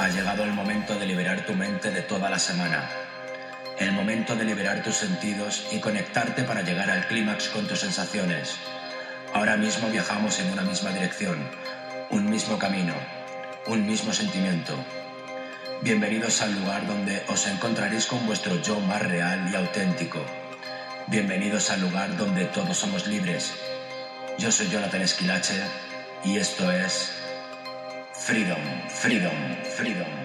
Ha llegado el momento de liberar tu mente de toda la semana. El momento de liberar tus sentidos y conectarte para llegar al clímax con tus sensaciones. Ahora mismo viajamos en una misma dirección, un mismo camino, un mismo sentimiento. Bienvenidos al lugar donde os encontraréis con vuestro yo más real y auténtico. Bienvenidos al lugar donde todos somos libres. Yo soy Jonathan Esquilache y esto es Freedom, Freedom, Freedom.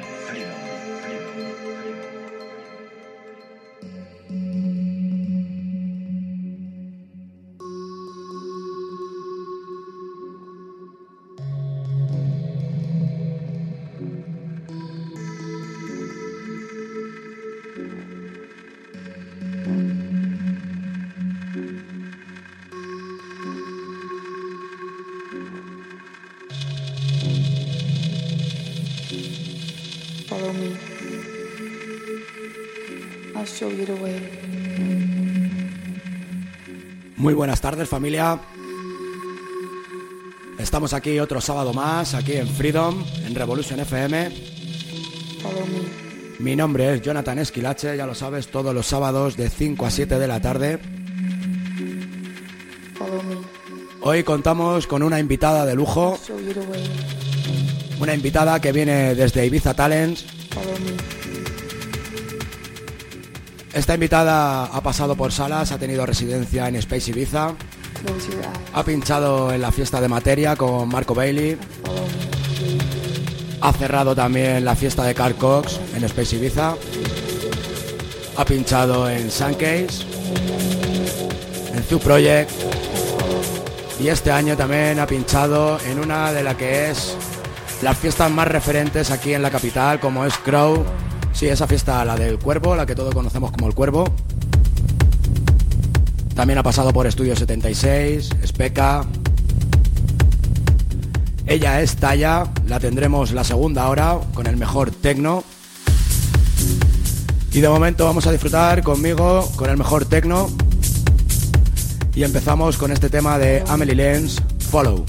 Buenas tardes familia. Estamos aquí otro sábado más, aquí en Freedom, en Revolution FM. Mi nombre es Jonathan Esquilache, ya lo sabes, todos los sábados de 5 a 7 de la tarde. Hoy contamos con una invitada de lujo. Una invitada que viene desde Ibiza Talents. Esta invitada ha pasado por salas, ha tenido residencia en Space Ibiza, ha pinchado en la fiesta de materia con Marco Bailey, ha cerrado también la fiesta de Carl Cox en Space Ibiza, ha pinchado en Suncase, en Zoo Project. Y este año también ha pinchado en una de las que es las fiestas más referentes aquí en la capital como es Crow Sí, esa fiesta, la del Cuervo, la que todos conocemos como el Cuervo. También ha pasado por Estudio 76, Speca. Ella es Talla, la tendremos la segunda hora con el mejor tecno. Y de momento vamos a disfrutar conmigo con el mejor tecno. Y empezamos con este tema de Amelie Lenz, Follow.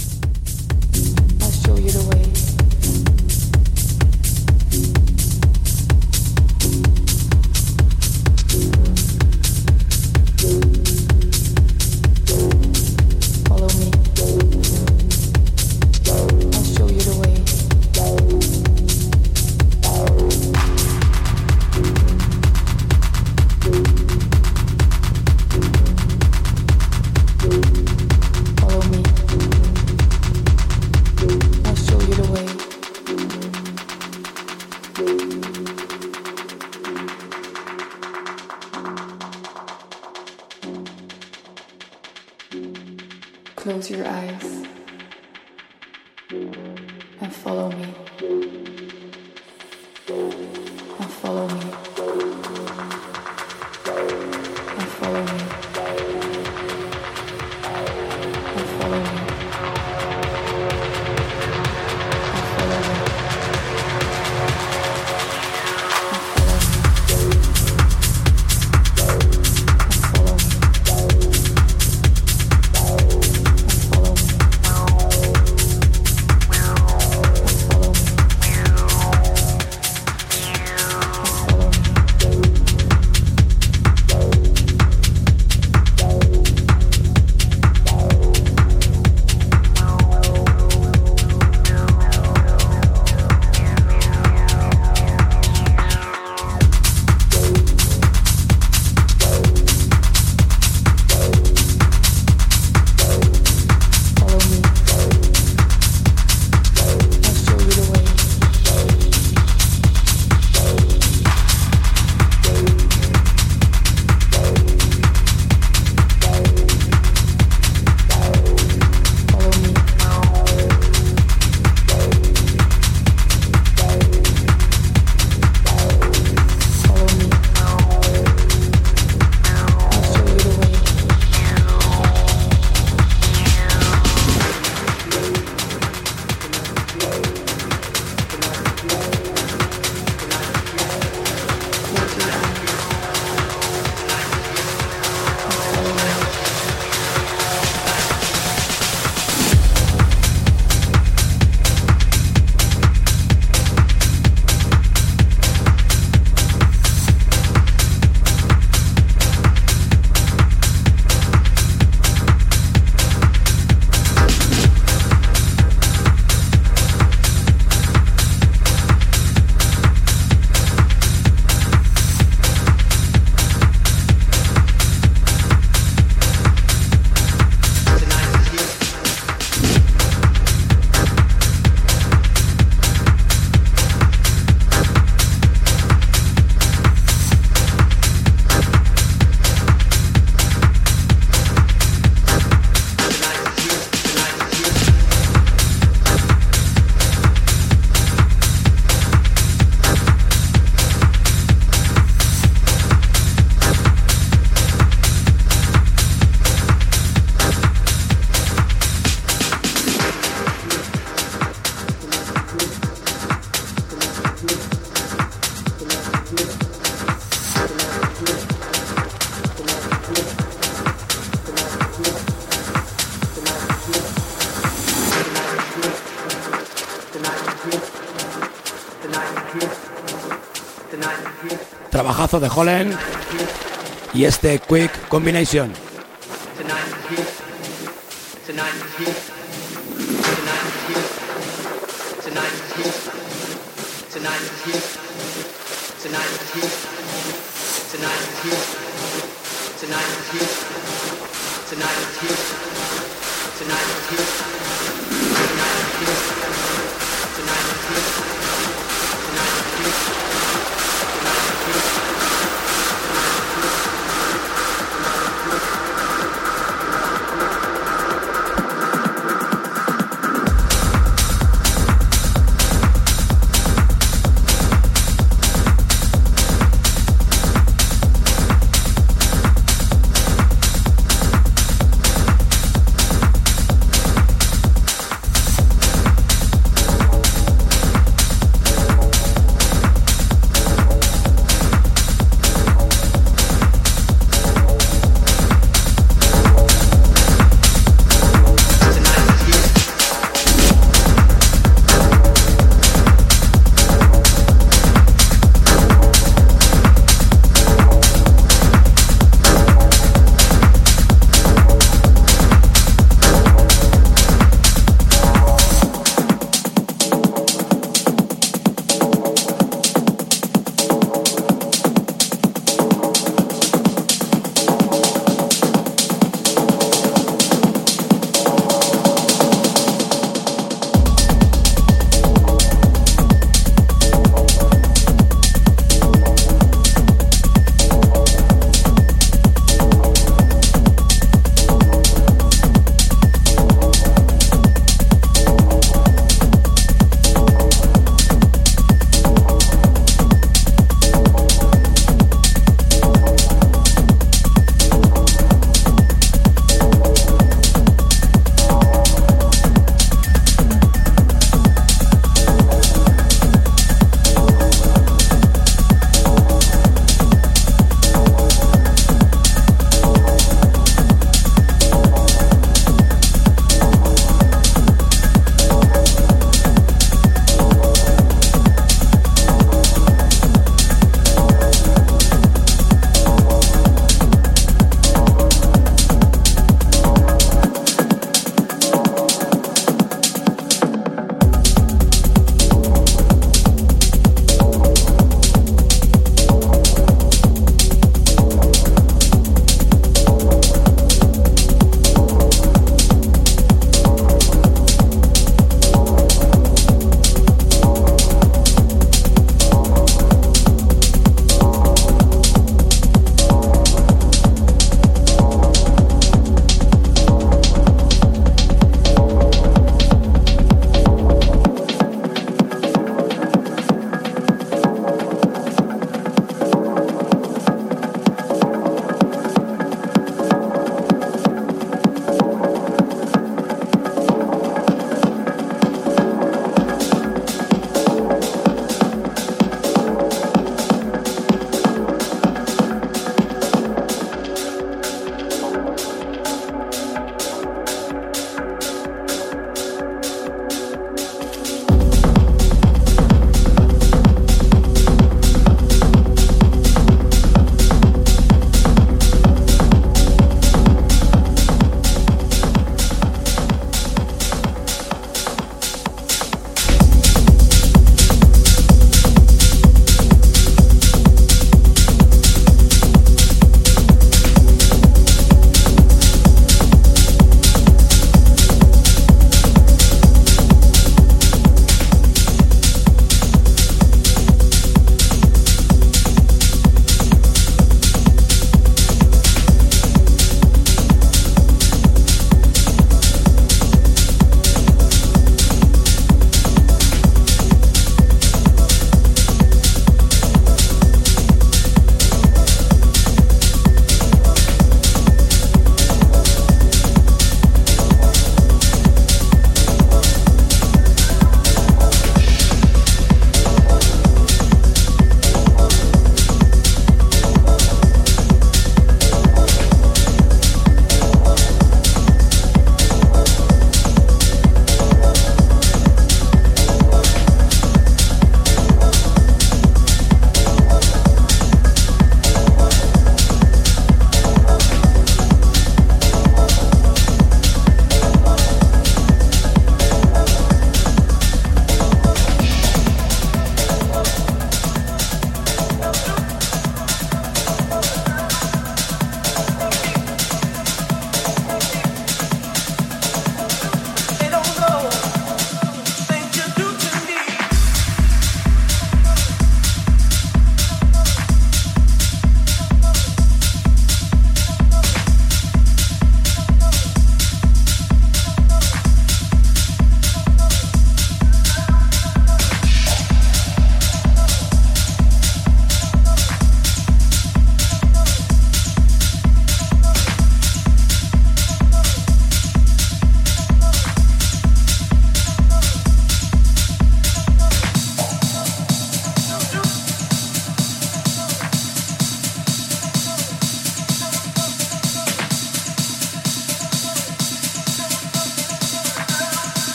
Trabajazo de Holland y este Quick Combination.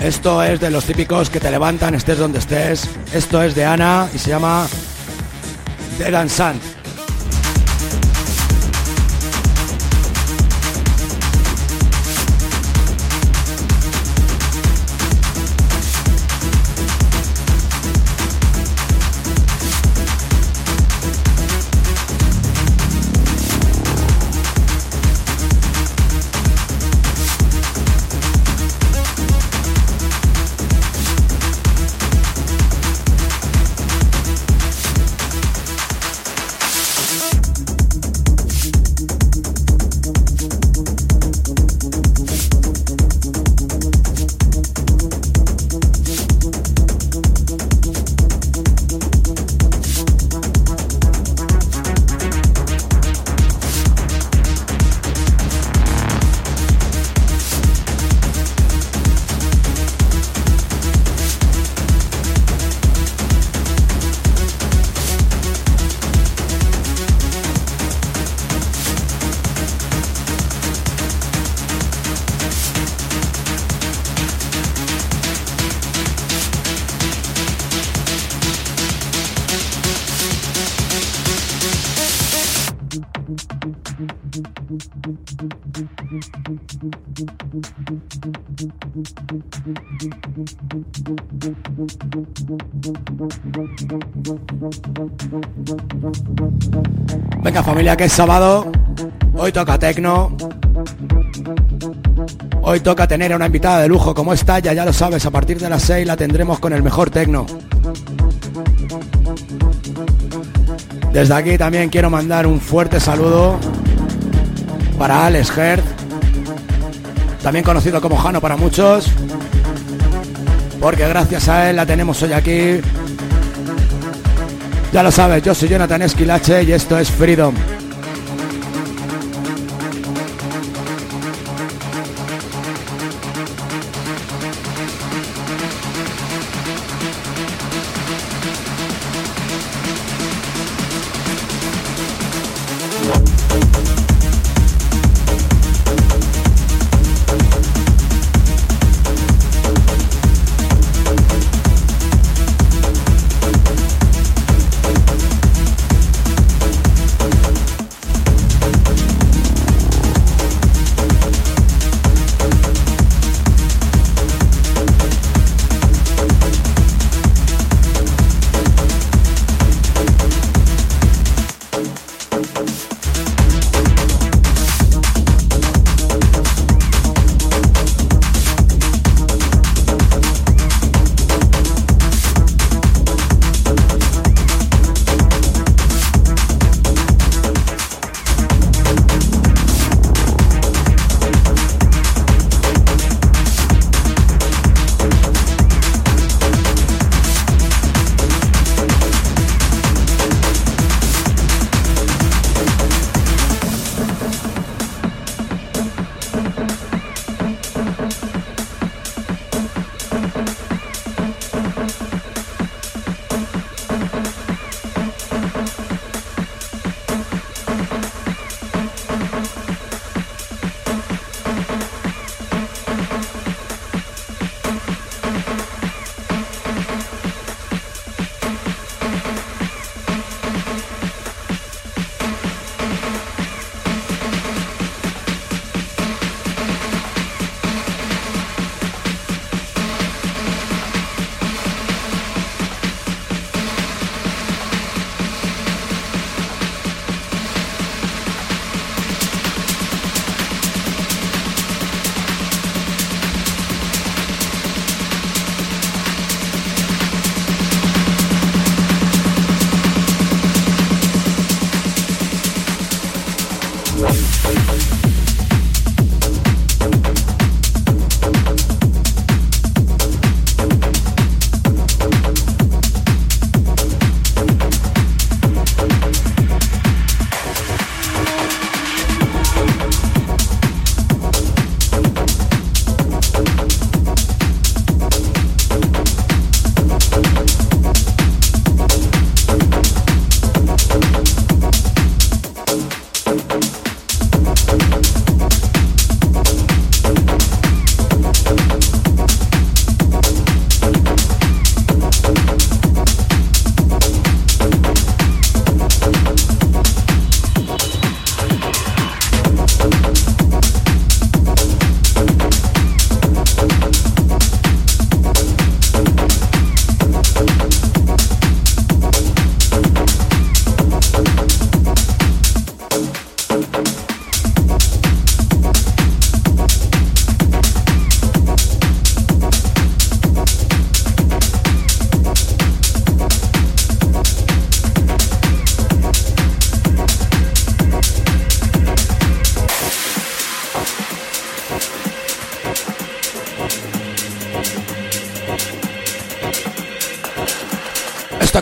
Esto es de los típicos que te levantan, estés donde estés. Esto es de Ana y se llama Dead and Sand. Familia, que es sábado. Hoy toca tecno. Hoy toca tener a una invitada de lujo como esta, ya ya lo sabes, a partir de las 6 la tendremos con el mejor tecno. Desde aquí también quiero mandar un fuerte saludo para Alex Hert, también conocido como Jano para muchos, porque gracias a él la tenemos hoy aquí ya lo sabes, yo soy Jonathan Esquilache y esto es Freedom.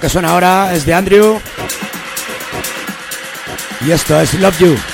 Que suena ahora es de Andrew. Y esto es Love You.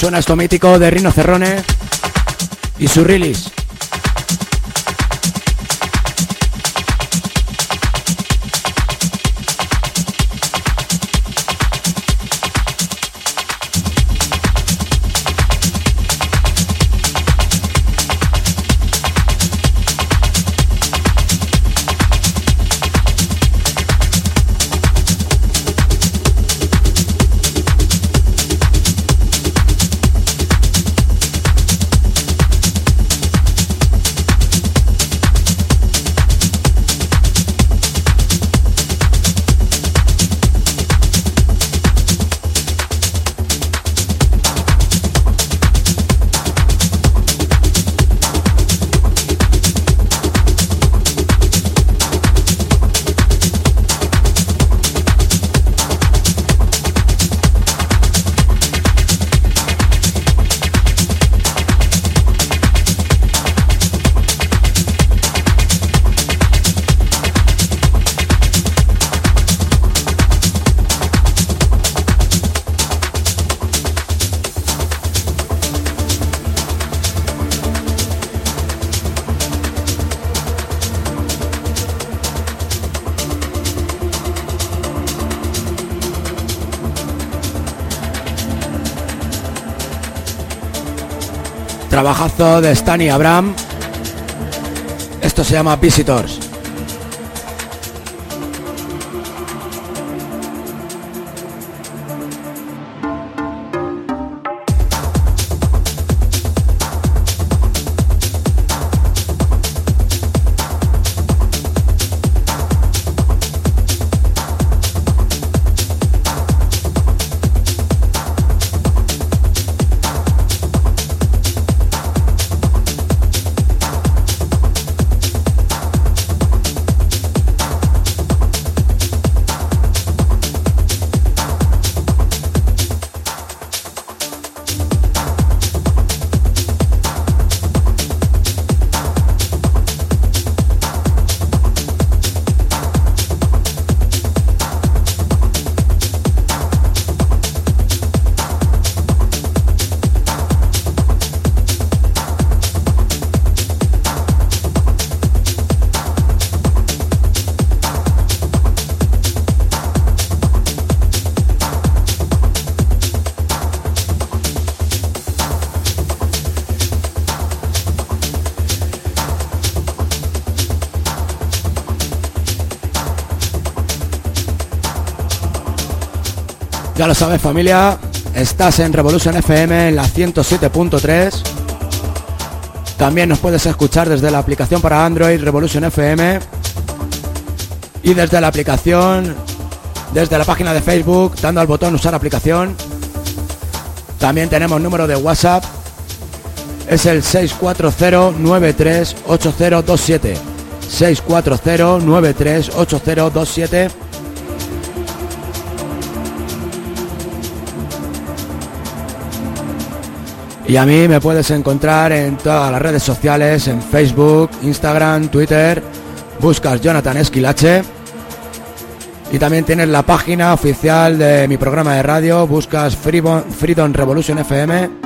Suena esto mítico de Rino Cerrone y su release. Trabajazo de Stani Abraham. Esto se llama Visitors. Lo sabes familia, estás en Revolution FM en la 107.3. También nos puedes escuchar desde la aplicación para Android Revolution FM y desde la aplicación, desde la página de Facebook, dando al botón usar aplicación. También tenemos número de WhatsApp, es el 640938027. 640938027 Y a mí me puedes encontrar en todas las redes sociales, en Facebook, Instagram, Twitter. Buscas Jonathan Esquilache. Y también tienes la página oficial de mi programa de radio. Buscas Freedom Revolution FM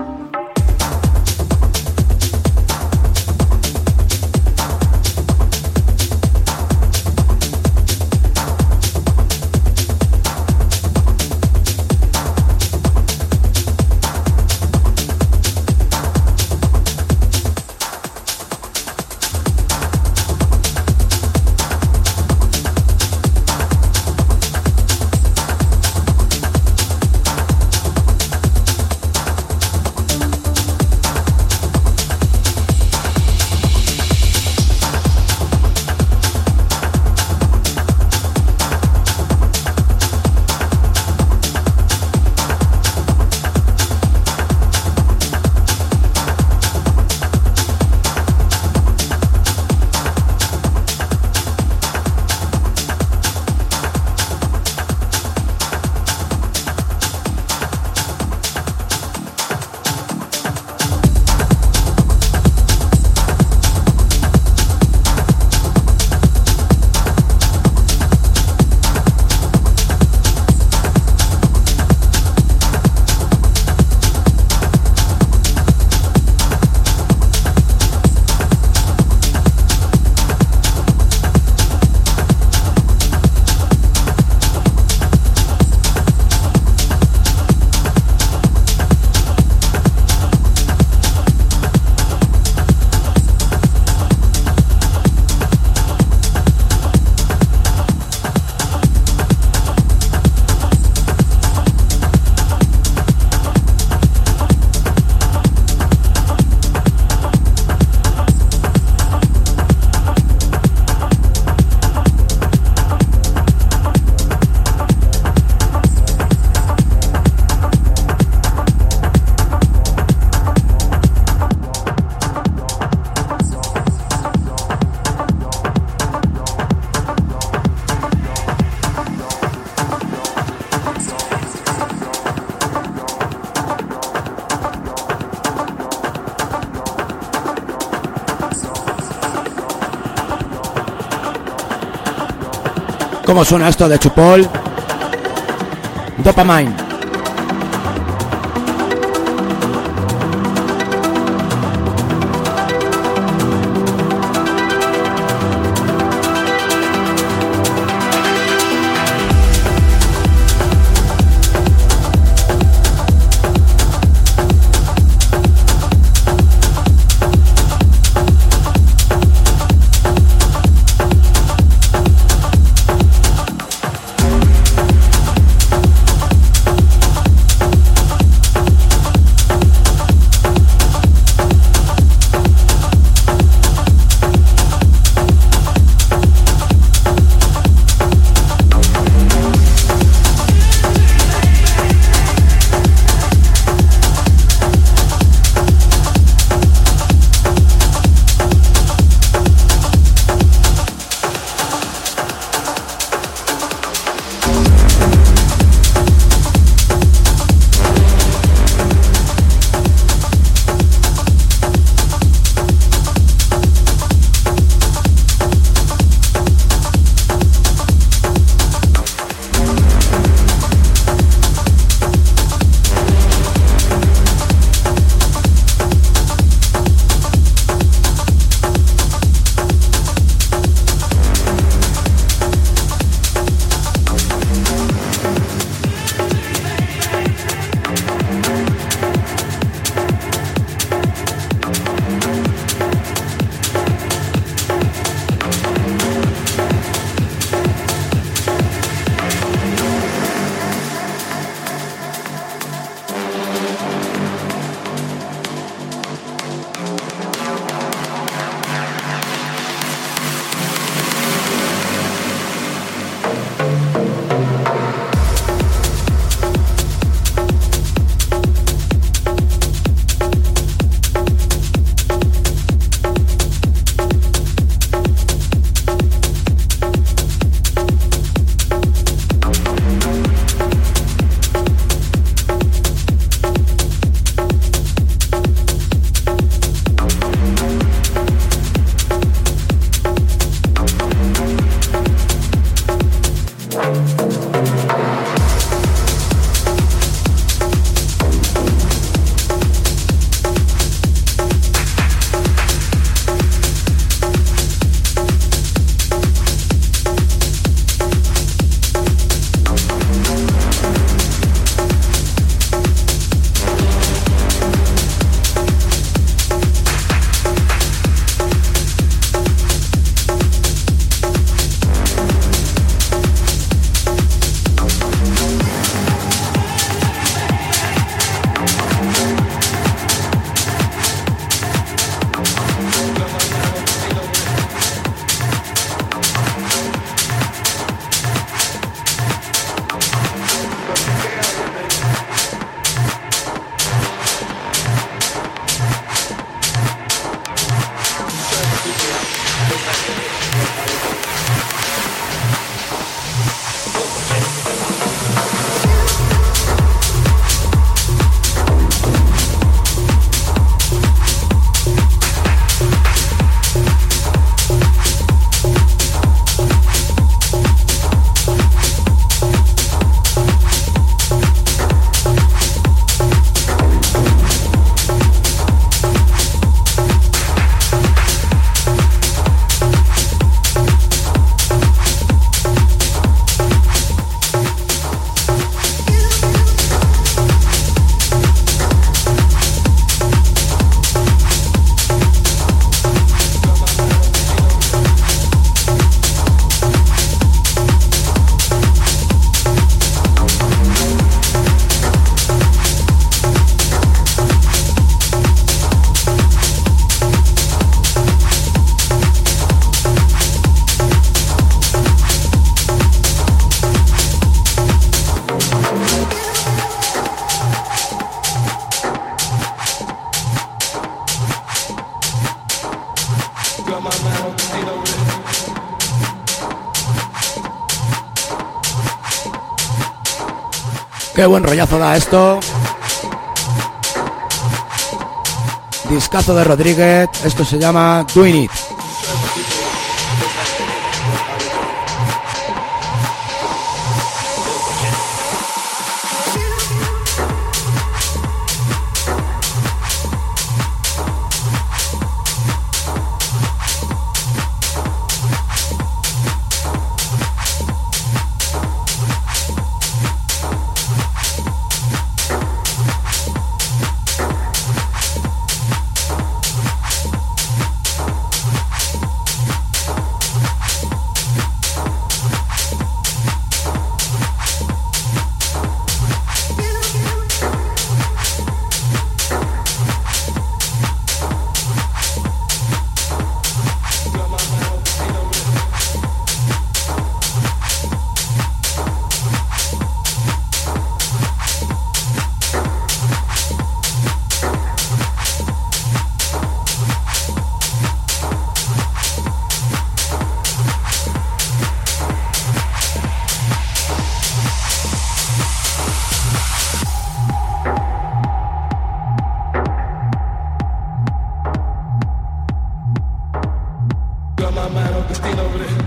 ¿Cómo suena esto de Chupol? Dopamine. Qué buen rollazo da esto. Discazo de Rodríguez. Esto se llama Doing It. everything né? over.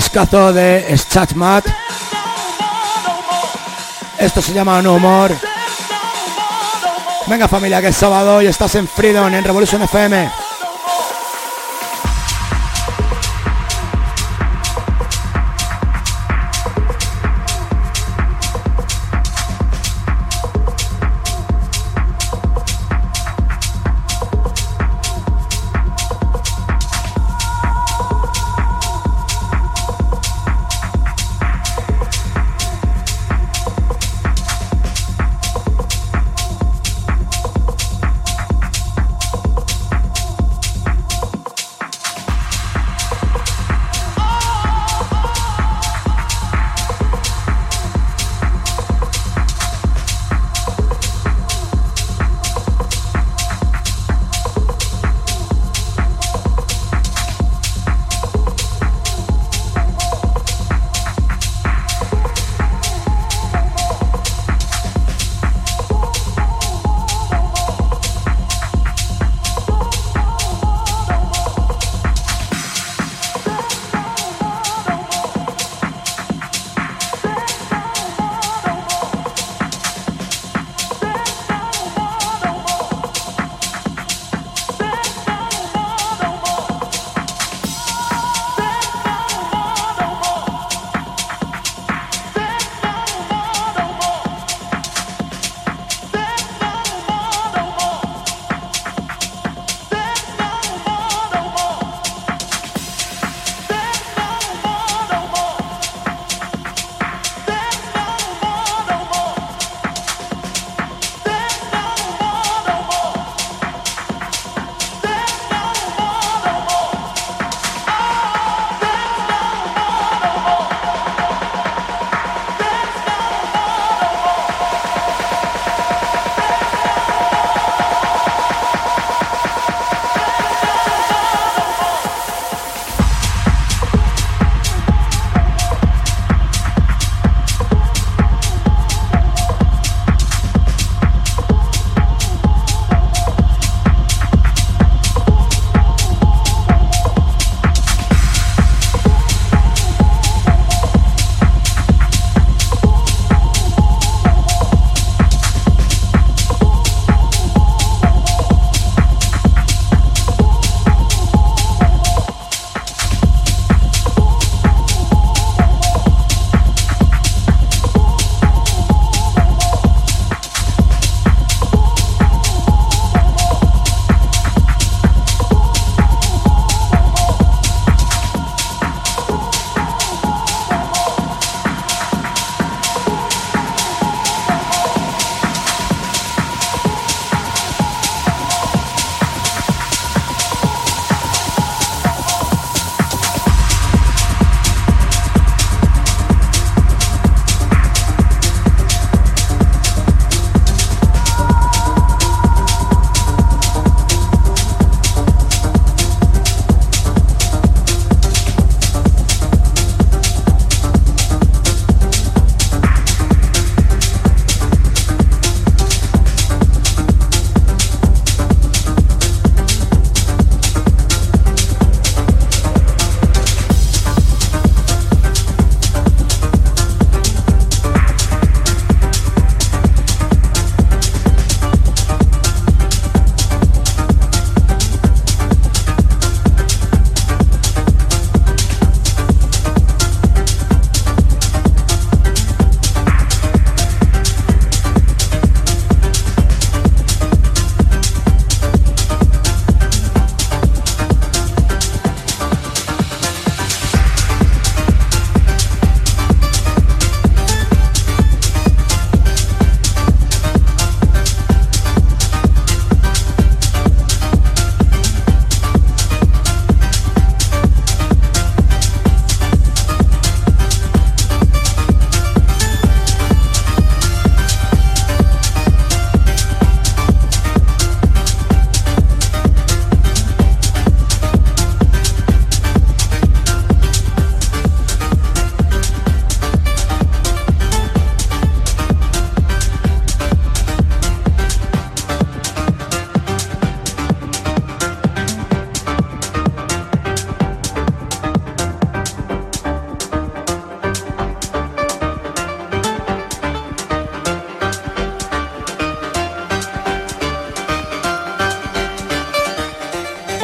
Discazo de Schatmat. Esto se llama No Humor. Venga familia, que es sábado y estás en Freedom en Revolution FM.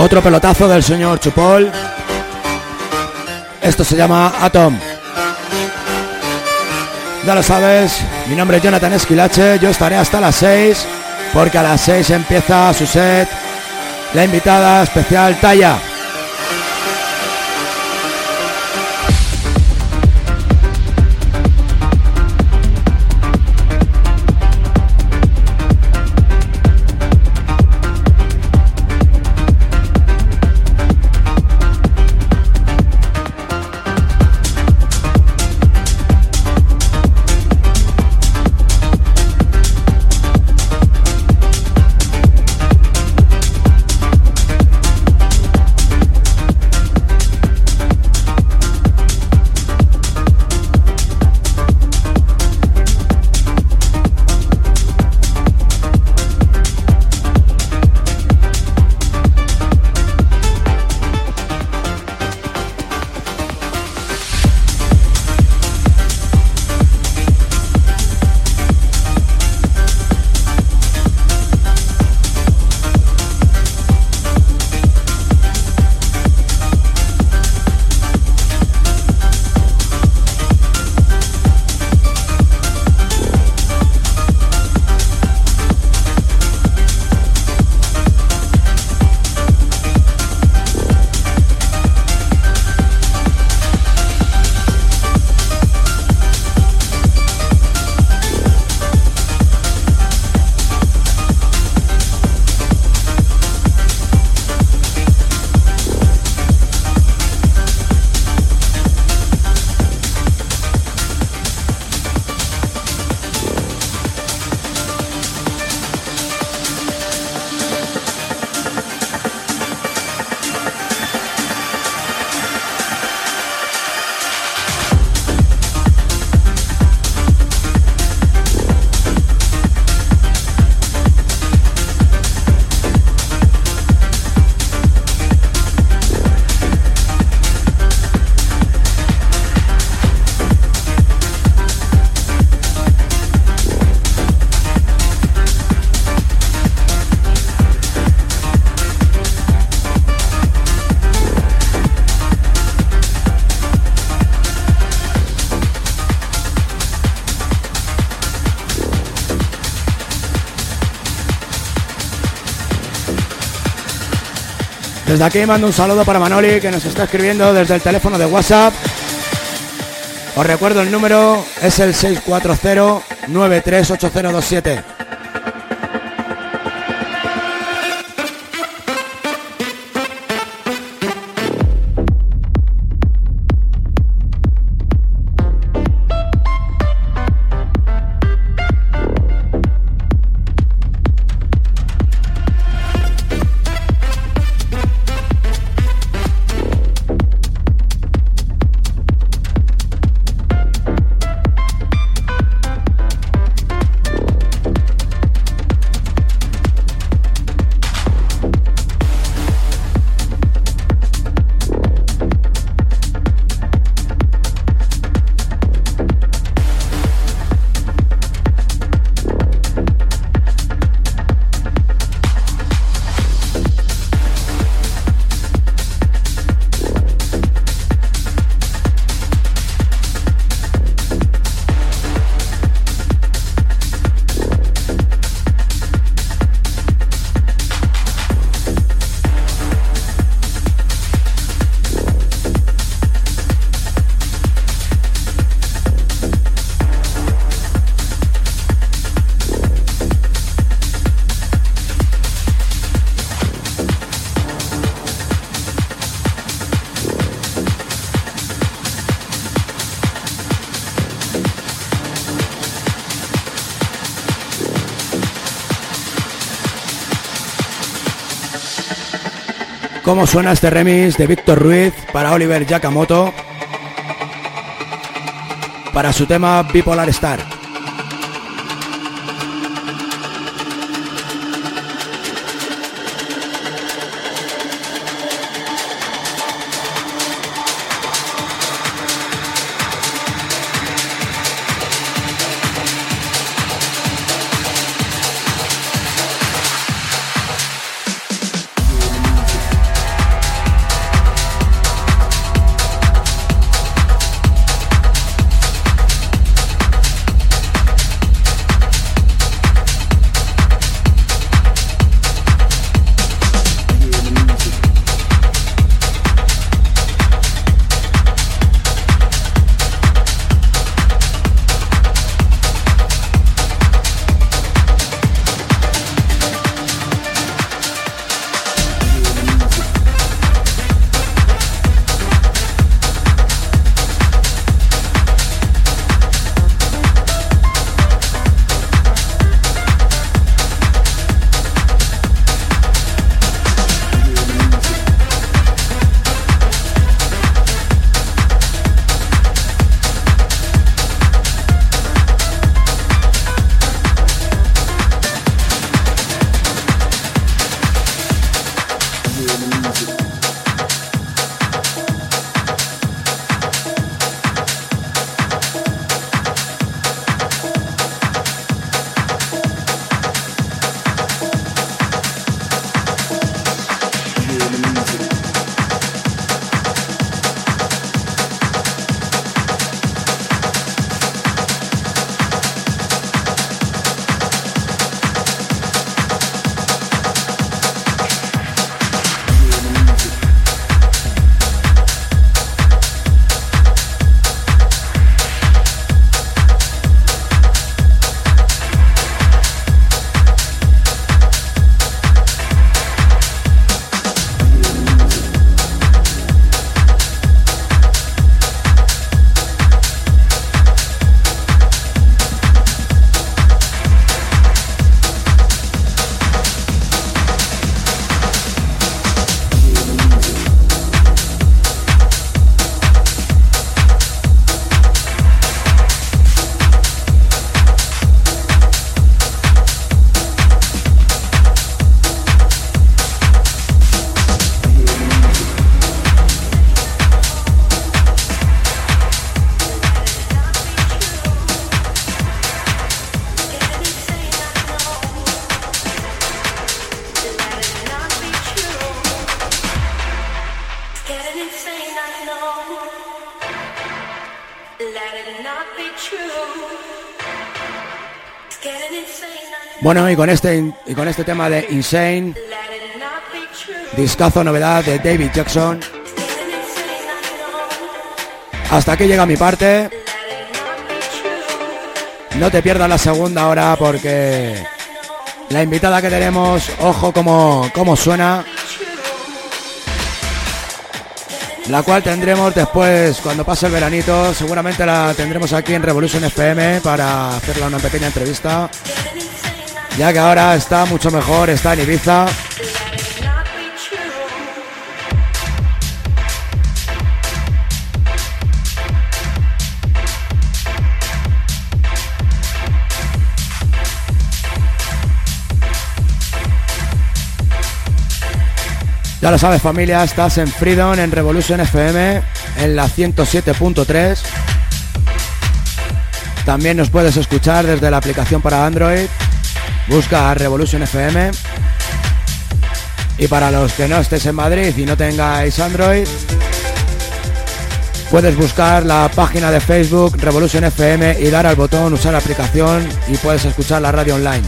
Otro pelotazo del señor Chupol. Esto se llama Atom. Ya lo sabes, mi nombre es Jonathan Esquilache, yo estaré hasta las 6 porque a las 6 empieza su set la invitada especial Taya. Desde aquí mando un saludo para Manoli que nos está escribiendo desde el teléfono de WhatsApp. Os recuerdo el número es el 640 938027. Cómo suena este remix de Víctor Ruiz para Oliver Yakamoto para su tema Bipolar Star. Bueno, y con este y con este tema de Insane, discazo novedad de David Jackson. Hasta aquí llega mi parte. No te pierdas la segunda hora porque la invitada que tenemos, ojo como, como suena. La cual tendremos después, cuando pase el veranito, seguramente la tendremos aquí en Revolution FM para hacerle una pequeña entrevista. Ya que ahora está mucho mejor, está en Ibiza. Ya lo sabes familia, estás en Freedom, en Revolution FM, en la 107.3. También nos puedes escuchar desde la aplicación para Android. Busca Revolution FM. Y para los que no estéis en Madrid y no tengáis Android, puedes buscar la página de Facebook Revolution FM y dar al botón usar aplicación y puedes escuchar la radio online.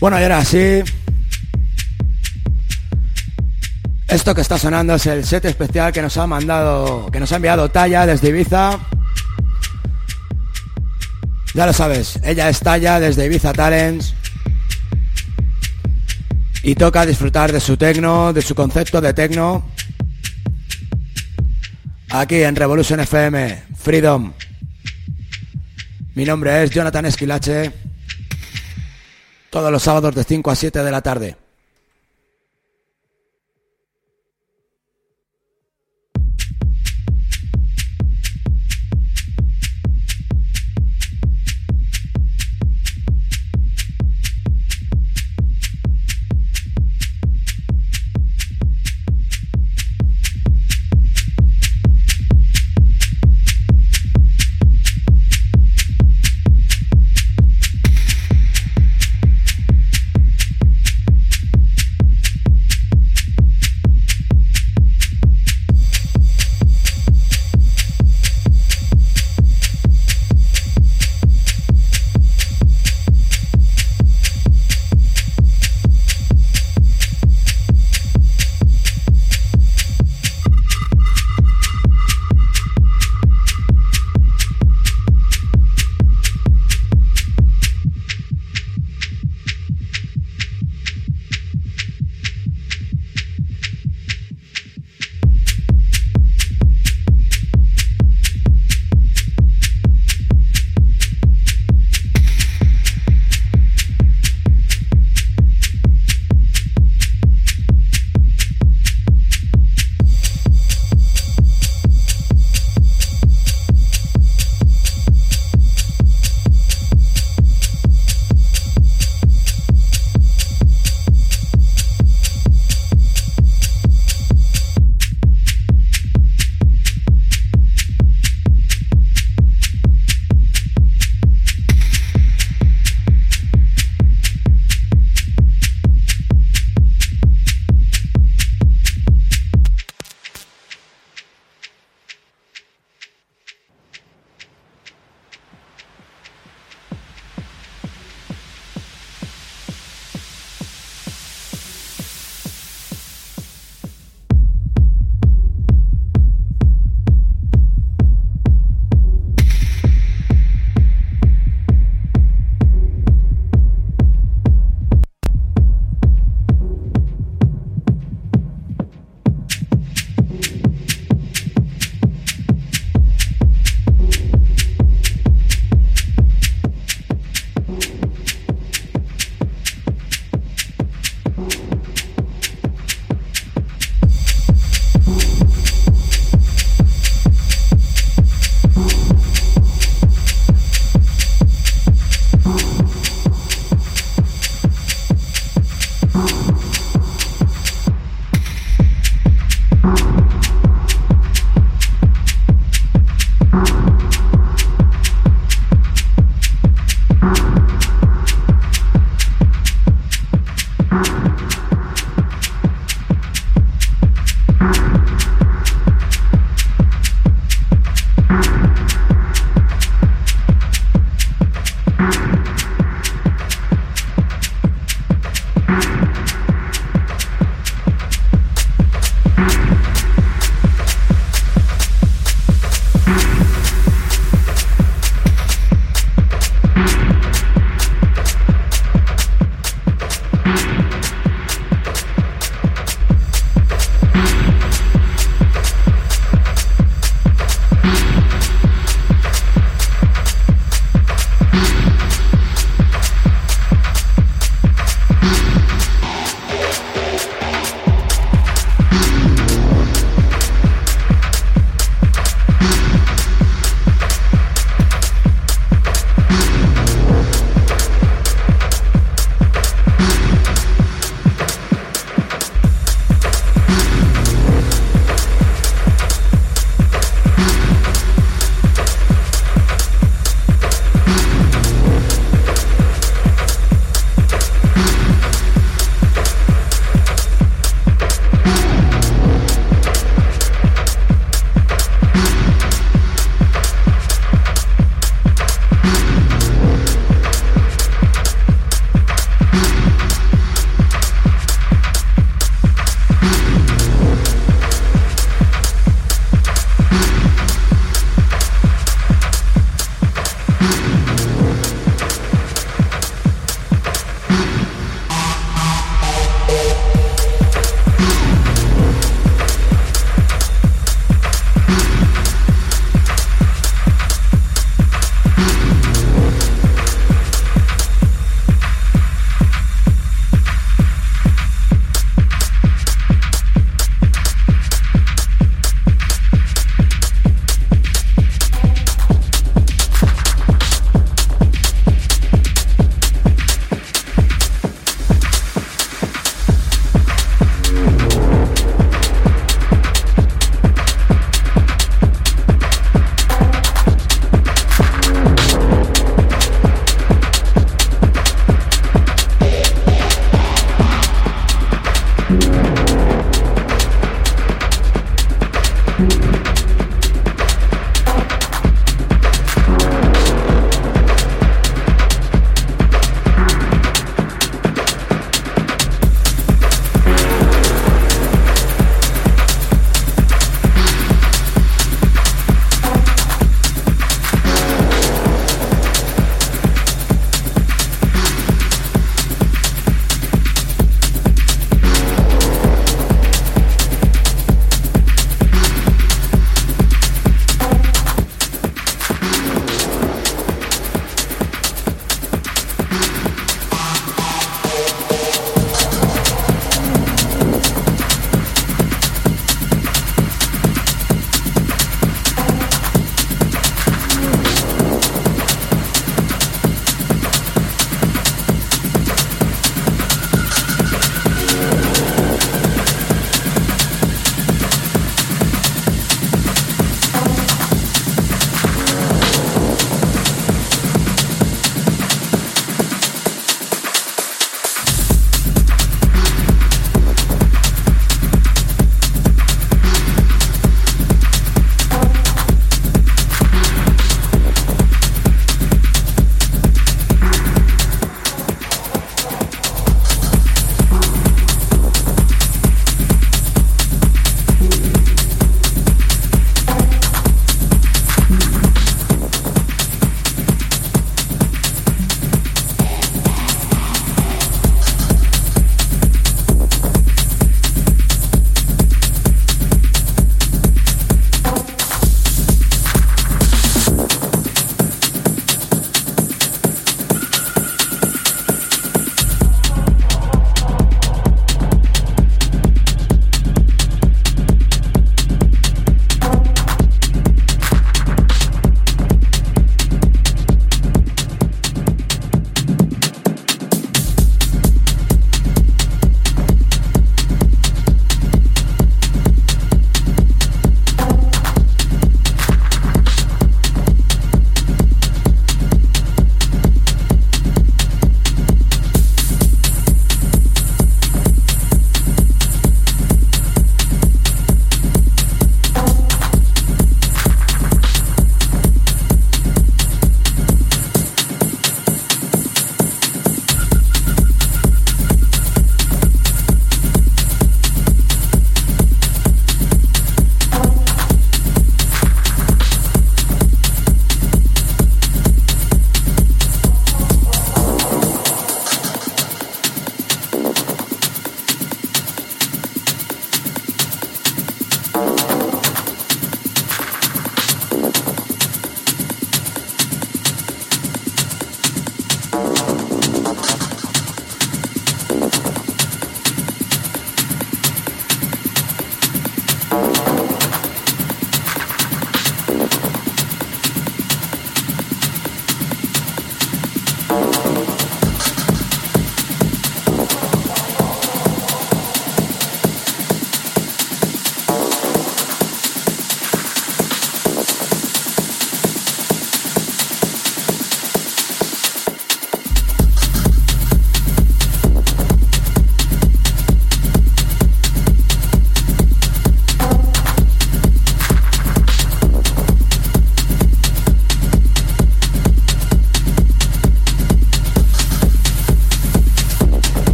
Bueno, y ahora sí. Esto que está sonando es el set especial que nos ha mandado, que nos ha enviado Talla desde Ibiza. Ya lo sabes, ella es Talla desde Ibiza Talents. Y toca disfrutar de su tecno, de su concepto de tecno. Aquí en Revolution FM, Freedom. Mi nombre es Jonathan Esquilache. Todos los sábados de 5 a 7 de la tarde.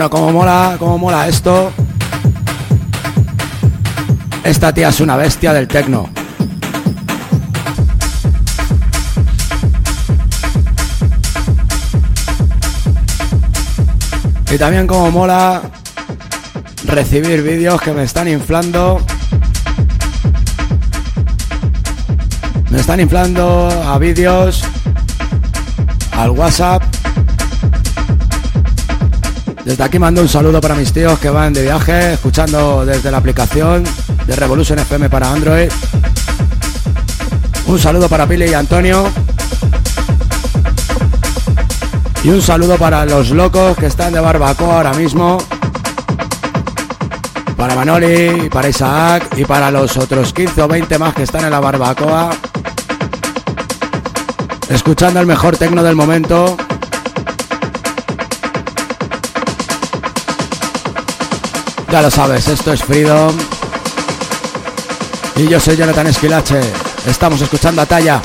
Bueno, como mola, como mola esto. Esta tía es una bestia del tecno. Y también como mola recibir vídeos que me están inflando. Me están inflando a vídeos, al WhatsApp desde aquí mando un saludo para mis tíos que van de viaje, escuchando desde la aplicación de Revolution FM para Android. Un saludo para Pili y Antonio. Y un saludo para los locos que están de barbacoa ahora mismo. Para Manoli, para Isaac y para los otros 15 o 20 más que están en la barbacoa. Escuchando el mejor tecno del momento. Ya lo sabes, esto es Freedom. Y yo soy Jonathan Esquilache. Estamos escuchando a Talla.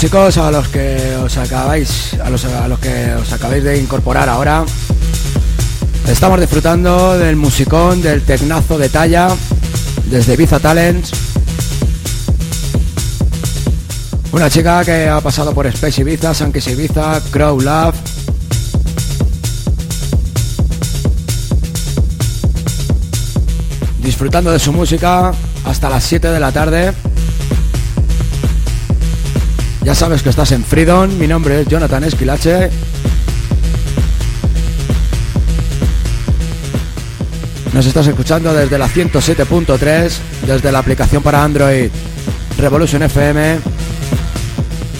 Chicos, a los que os acabáis, a los, a los que os acabáis de incorporar ahora, estamos disfrutando del musicón, del tecnazo de talla, desde Ibiza Talents. Una chica que ha pasado por Space Ibiza, Sankis Ibiza, Crow Love. Disfrutando de su música hasta las 7 de la tarde. Ya sabes que estás en Freedom, mi nombre es Jonathan Esquilache. Nos estás escuchando desde la 107.3, desde la aplicación para Android Revolution FM.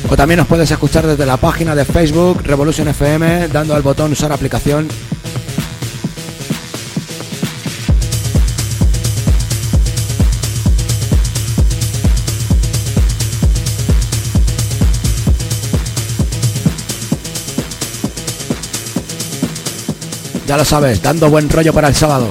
O también nos puedes escuchar desde la página de Facebook Revolution FM, dando al botón usar aplicación Ya lo sabes, dando buen rollo para el sábado.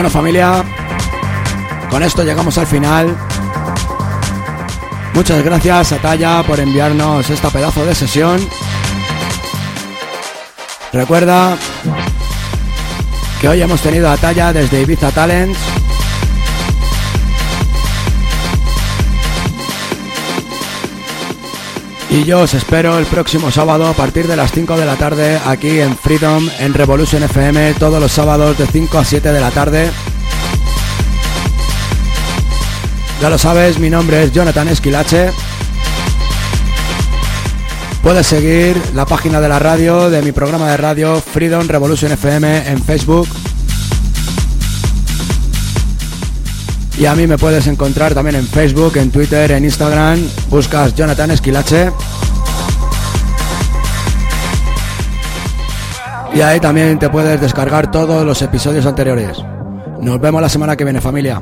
Bueno familia, con esto llegamos al final. Muchas gracias a Talla por enviarnos esta pedazo de sesión. Recuerda que hoy hemos tenido a Talla desde Ibiza Talents. Y yo os espero el próximo sábado a partir de las 5 de la tarde aquí en Freedom en Revolution FM todos los sábados de 5 a 7 de la tarde. Ya lo sabes, mi nombre es Jonathan Esquilache. Puedes seguir la página de la radio, de mi programa de radio Freedom Revolution FM en Facebook. Y a mí me puedes encontrar también en Facebook, en Twitter, en Instagram. Buscas Jonathan Esquilache. Y ahí también te puedes descargar todos los episodios anteriores. Nos vemos la semana que viene familia.